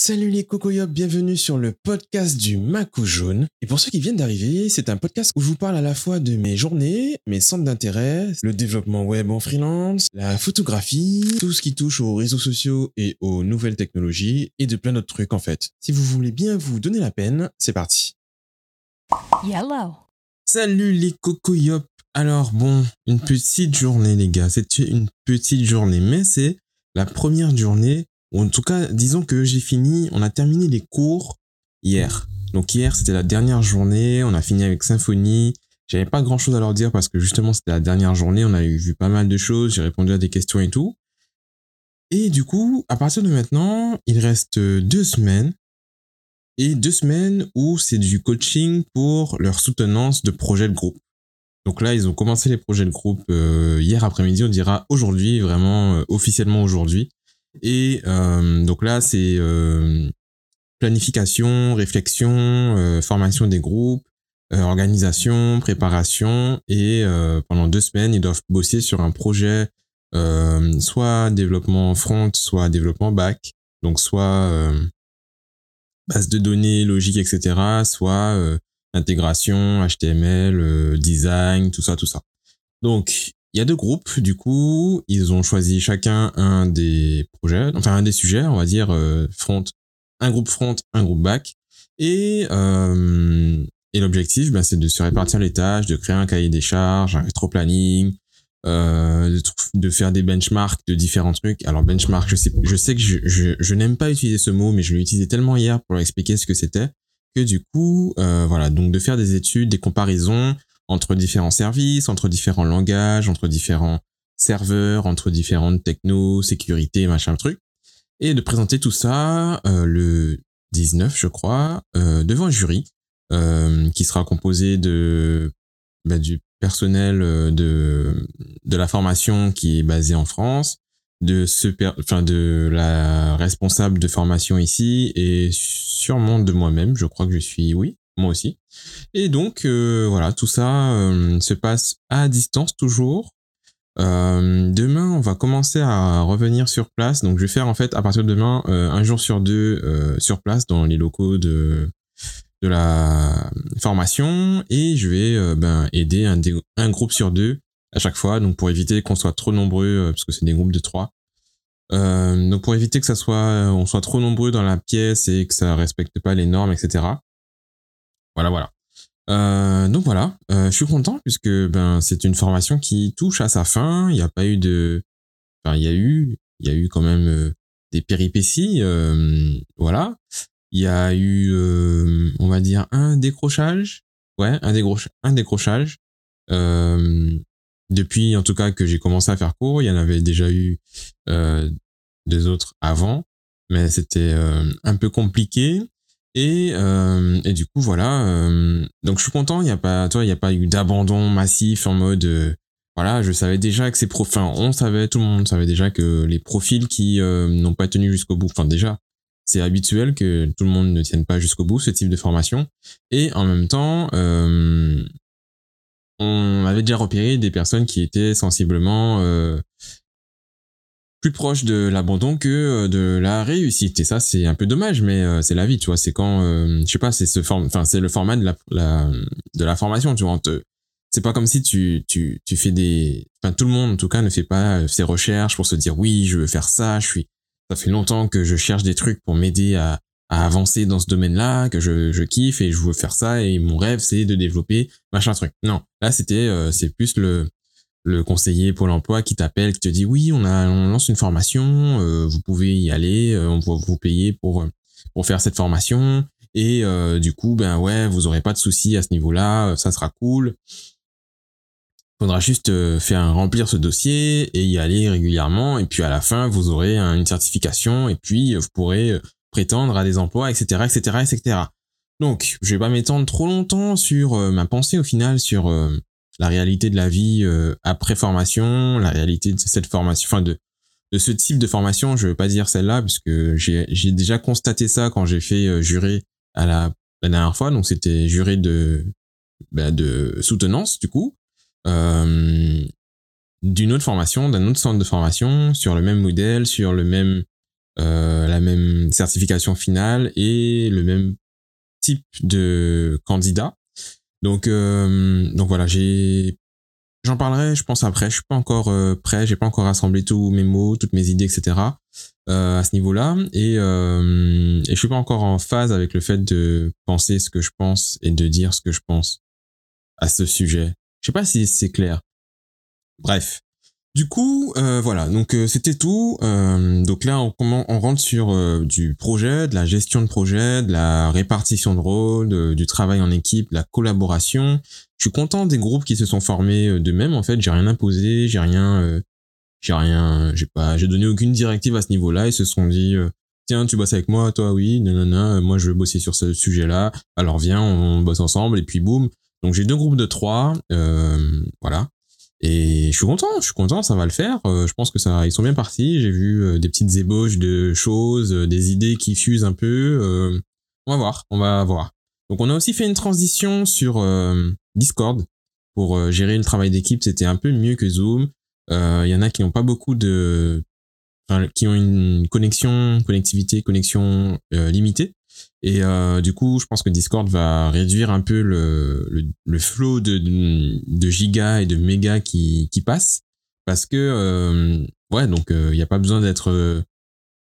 Salut les cocoyops, bienvenue sur le podcast du Macou Jaune. Et pour ceux qui viennent d'arriver, c'est un podcast où je vous parle à la fois de mes journées, mes centres d'intérêt, le développement web en freelance, la photographie, tout ce qui touche aux réseaux sociaux et aux nouvelles technologies et de plein d'autres trucs en fait. Si vous voulez bien vous donner la peine, c'est parti. Yellow. Salut les cocoyops. Alors bon, une petite journée les gars, c'est une petite journée, mais c'est la première journée ou en tout cas, disons que j'ai fini, on a terminé les cours hier. Donc hier, c'était la dernière journée, on a fini avec Symphonie. J'avais pas grand chose à leur dire parce que justement, c'était la dernière journée, on a vu pas mal de choses, j'ai répondu à des questions et tout. Et du coup, à partir de maintenant, il reste deux semaines. Et deux semaines où c'est du coaching pour leur soutenance de projets de groupe. Donc là, ils ont commencé les projets de groupe euh, hier après-midi, on dira aujourd'hui, vraiment euh, officiellement aujourd'hui. Et euh, donc là, c'est euh, planification, réflexion, euh, formation des groupes, organisation, préparation. Et pendant deux semaines, ils doivent bosser sur un projet, soit développement front, soit développement back. Donc soit base de données, logique, etc. Soit intégration, HTML, design, tout ça, tout ça. Donc, il y a deux groupes, du coup, ils ont choisi chacun un des projets, enfin un des sujets, on va dire euh, front, un groupe front, un groupe back, et euh, et l'objectif, ben, c'est de se répartir les tâches, de créer un cahier des charges, un rétro-planning, euh, de, faire des benchmarks de différents trucs. Alors benchmark, je sais, je sais que je, je, je n'aime pas utiliser ce mot, mais je l'ai utilisé tellement hier pour expliquer ce que c'était que du coup, euh, voilà, donc de faire des études, des comparaisons, entre différents services, entre différents langages, entre différents serveurs, entre différentes technos, sécurité, machin truc, et de présenter tout ça euh, le 19, je crois, euh, devant un jury euh, qui sera composé de bah, du personnel euh, de de la formation qui est basé en France, de ce enfin de la responsable de formation ici et sûrement de moi-même. Je crois que je suis oui moi aussi. Et donc euh, voilà, tout ça euh, se passe à distance toujours. Euh, demain, on va commencer à revenir sur place. Donc, je vais faire en fait à partir de demain un jour sur deux sur place dans les locaux de de la formation et je vais ben, aider un, un groupe sur deux à chaque fois. Donc, pour éviter qu'on soit trop nombreux, parce que c'est des groupes de trois. donc, pour éviter que ça soit, on soit trop nombreux dans la pièce et que ça respecte pas les normes, etc. Voilà, voilà. Euh, donc voilà, euh, je suis content puisque ben c'est une formation qui touche à sa fin. Il n'y a pas eu de, enfin il y a eu, il y a eu quand même euh, des péripéties, voilà. Il y a eu, on va dire un décrochage, ouais, un, un décrochage. depuis en tout cas que j'ai commencé à faire cours, il y en avait déjà eu des autres avant, mais c'était un peu compliqué. Et, euh, et du coup, voilà. Euh, donc, je suis content. Il n'y a pas, a pas eu d'abandon massif en mode, euh, voilà, je savais déjà que ces profils, enfin, on savait, tout le monde savait déjà que les profils qui n'ont pas tenu jusqu'au bout, enfin, déjà, c'est habituel que tout le monde ne tienne pas jusqu'au bout ce type de formation. Et en même temps, on avait déjà repéré des personnes qui étaient sensiblement plus proche de l'abandon que euh, de la réussite. Et ça c'est un peu dommage mais euh, c'est la vie tu vois. C'est quand euh, je sais pas c'est ce forme enfin c'est le format de la, de la formation tu vois. C'est pas comme si tu tu tu fais des enfin tout le monde en tout cas ne fait pas ses recherches pour se dire oui je veux faire ça je suis ça fait longtemps que je cherche des trucs pour m'aider à à avancer dans ce domaine-là, que je, je kiffe et je veux faire ça et mon rêve c'est de développer machin truc. Non, là c'était c'est plus le le conseiller Pôle emploi qui t'appelle, qui te dit oui, on, a, lance une formation, euh, vous pouvez y aller, euh, on va vous payer pour, pour faire cette formation. Et euh, du coup, ben ouais, vous aurez pas de soucis à ce niveau-là, ça sera cool. Faudra juste faire remplir ce dossier et y aller régulièrement. Et puis à la fin, vous aurez une certification et puis vous pourrez prétendre à des emplois, etc., etc., etc. Donc, je vais pas m'étendre trop longtemps sur ma pensée au final sur la réalité de la vie euh, après formation, la réalité de cette formation, enfin de de ce type de formation, je veux pas dire celle-là puisque j'ai j'ai déjà constaté ça quand j'ai fait euh, jurer à la, la dernière fois, donc c'était juré de bah, de soutenance du coup euh, d'une autre formation, d'un autre centre de formation sur le même modèle, sur le même la même certification finale et le même type de candidat. Donc, donc voilà, j'ai J'en parlerai, je pense après. Je suis pas encore euh, prêt, j'ai pas encore rassemblé tous mes mots, toutes mes idées, etc. Euh, à ce niveau-là, et, euh, et je suis pas encore en phase avec le fait de penser ce que je pense et de dire ce que je pense à ce sujet. Je sais pas si c'est clair. Bref, du coup, euh, voilà, donc euh, c'était tout. Euh, donc là, on, on rentre sur du projet, de la gestion de projet, de la répartition de rôle, du travail en équipe, de la collaboration. Je suis content des groupes qui se sont formés de même. En fait, j'ai rien imposé, j'ai rien, j'ai rien, j'ai pas, j'ai donné aucune directive à ce niveau-là. Ils se sont dit, tiens, tu bosses avec moi, toi, oui, non, moi je veux bosser sur ce sujet-là. Alors viens, on bosse ensemble et puis boum. Donc j'ai deux groupes de trois, voilà. Et je suis content, je suis content, ça va le faire. Euh, je pense que ça, ils sont bien partis. J'ai vu euh, des petites ébauches de choses, euh, des idées qui fusent un peu. on va voir, on va voir. Donc on a aussi fait une transition sur Discord pour gérer le travail d'équipe. C'était un peu mieux que Zoom. Il y en a qui n'ont pas beaucoup de, enfin, qui ont une connexion, connectivité, connexion limitée. Et euh, du coup, je pense que Discord va réduire un peu le, le, le flow de, de, gigas et de mégas qui, qui passent. Parce que, euh, ouais, donc il euh, n'y a pas besoin d'être euh,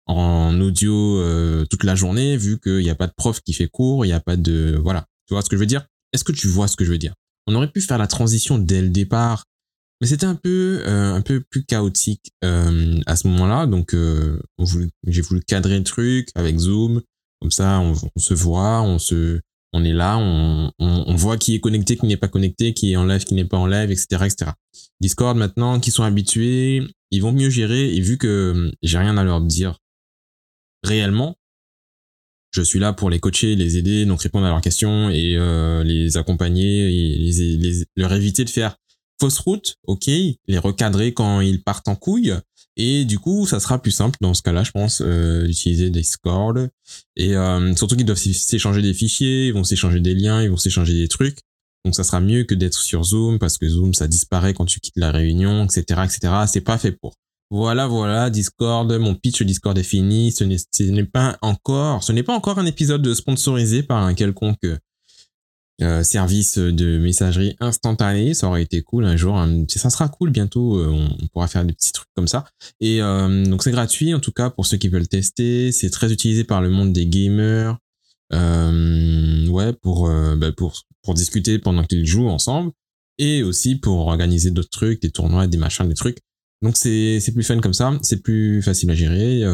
en audio toute la journée, vu qu'il n'y a pas de prof qui fait cours, il n'y a pas de... Voilà, tu vois ce que je veux dire? Est-ce que tu vois ce que je veux dire? On aurait pu faire la transition dès le départ, mais c'était un peu un peu plus chaotique à ce moment-là. Donc, j'ai voulu cadrer le truc avec Zoom, comme ça, on, se voit, on se, on est là, on, on, voit qui est connecté, qui n'est pas connecté, qui est en live, qui n'est pas en live, etc., etc. Discord maintenant, qui sont habitués, ils vont mieux gérer. Et vu que hum, j'ai rien à leur dire réellement, je suis là pour les coacher, les aider, donc répondre à leurs questions et euh, les accompagner et les, les, leur éviter de faire fausse route, ok, les recadrer quand ils partent en couille, et du coup, ça sera plus simple dans ce cas-là, je pense, euh, d'utiliser Discord. Et euh, surtout qu'ils doivent s'échanger des fichiers, ils vont s'échanger des liens, ils vont s'échanger des trucs. Donc ça sera mieux que d'être sur Zoom parce que Zoom ça disparaît quand tu quittes la réunion, etc., etc. C'est pas fait pour. Voilà, voilà, Discord, mon pitch Discord est fini. Ce n'est pas encore, ce n'est pas encore un épisode sponsorisé par un quelconque euh, service de messagerie instantanée. Ça aurait été cool un jour. Hein. Ça sera cool bientôt. Euh, on pourra faire des petits trucs comme ça. Et euh, donc c'est gratuit en tout cas pour ceux qui veulent tester. C'est très utilisé par le monde des gamers. ouais, pour, bah, pour pour discuter pendant qu'ils jouent ensemble et aussi pour organiser d'autres trucs, des tournois, des machins, des trucs. Donc c'est c'est plus fun comme ça, c'est plus facile à gérer.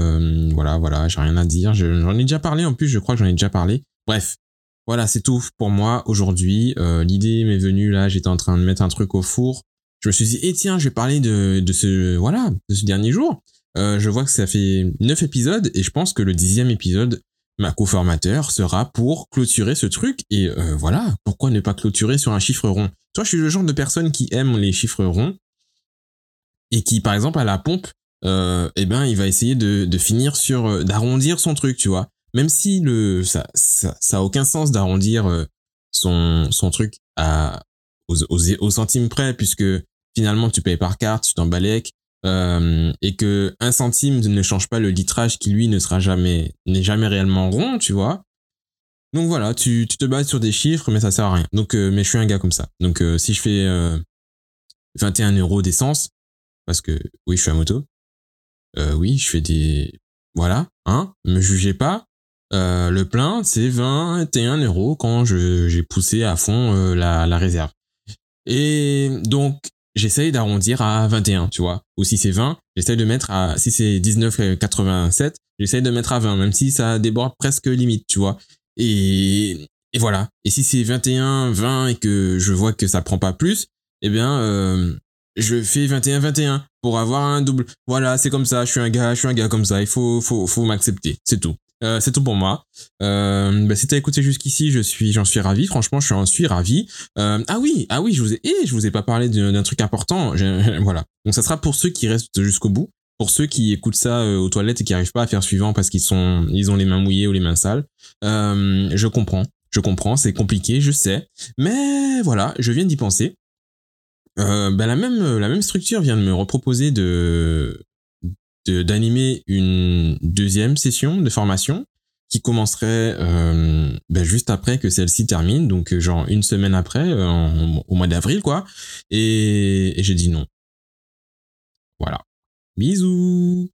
voilà, voilà, j'ai rien à dire. J'en ai déjà parlé en plus, je crois que j'en ai déjà parlé. Bref, voilà, c'est tout pour moi aujourd'hui. Euh, L'idée m'est venue là, j'étais en train de mettre un truc au four. Je me suis dit, eh tiens, je vais parler de, de ce voilà, de ce dernier jour. Euh, je vois que ça fait neuf épisodes et je pense que le dixième épisode, ma co-formateur sera pour clôturer ce truc. Et euh, voilà, pourquoi ne pas clôturer sur un chiffre rond? Toi, je suis le genre de personne qui aime les chiffres ronds et qui, par exemple, à la pompe, euh, eh ben, il va essayer de, de finir sur euh, d'arrondir son truc, tu vois même si le ça ça, ça a aucun sens d'arrondir euh, son son truc à aux, aux, centimes près puisque finalement tu payes par carte, tu t'embalèques euh, et que un centime ne change pas le litrage qui lui ne sera jamais n'est jamais réellement rond, tu vois. Donc voilà, tu, tu te bases sur des chiffres mais ça sert à rien. Donc euh, mais je suis un gars comme ça. Donc euh, si je fais 21 euros d'essence parce que oui, je suis à moto. oui, je fais des voilà, hein, me jugez pas. Euh, le plein, c'est 21 euros quand j'ai poussé à fond euh, la, la réserve. Et donc, j'essaye d'arrondir à 21, tu vois. Ou si c'est 20, j'essaye de mettre à, si c'est 19,87, j'essaye de mettre à 20, même si ça déborde presque limite, tu vois. Et, et voilà. Et si c'est 21, 20 et que je vois que ça prend pas plus, eh bien, euh, je fais 21, 21 pour avoir un double. Voilà, c'est comme ça. Je suis un gars, je suis un gars comme ça. Il faut, faut, faut m'accepter. C'est tout. Euh, c'est tout pour moi. Euh, bah, si t'as écouté jusqu'ici, je suis, j'en suis ravi. Franchement, je suis ravi. Euh, ah oui, ah oui, je vous ai, eh, je vous ai pas parlé d'un truc important. voilà. Donc ça sera pour ceux qui restent jusqu'au bout. Pour ceux qui écoutent ça euh, aux toilettes et qui arrivent pas à faire suivant parce qu'ils sont, ils ont les mains mouillées ou les mains sales. Euh, je comprends, je comprends, c'est compliqué, je sais. Mais voilà, je viens d'y penser. Euh, bah, la même, la même structure vient de me reproposer de d'animer une deuxième session de formation qui commencerait euh, ben, juste après que celle-ci termine, donc euh, genre une semaine après, euh, au mois d'avril, quoi. Et, et j'ai dit non. Voilà. Bisous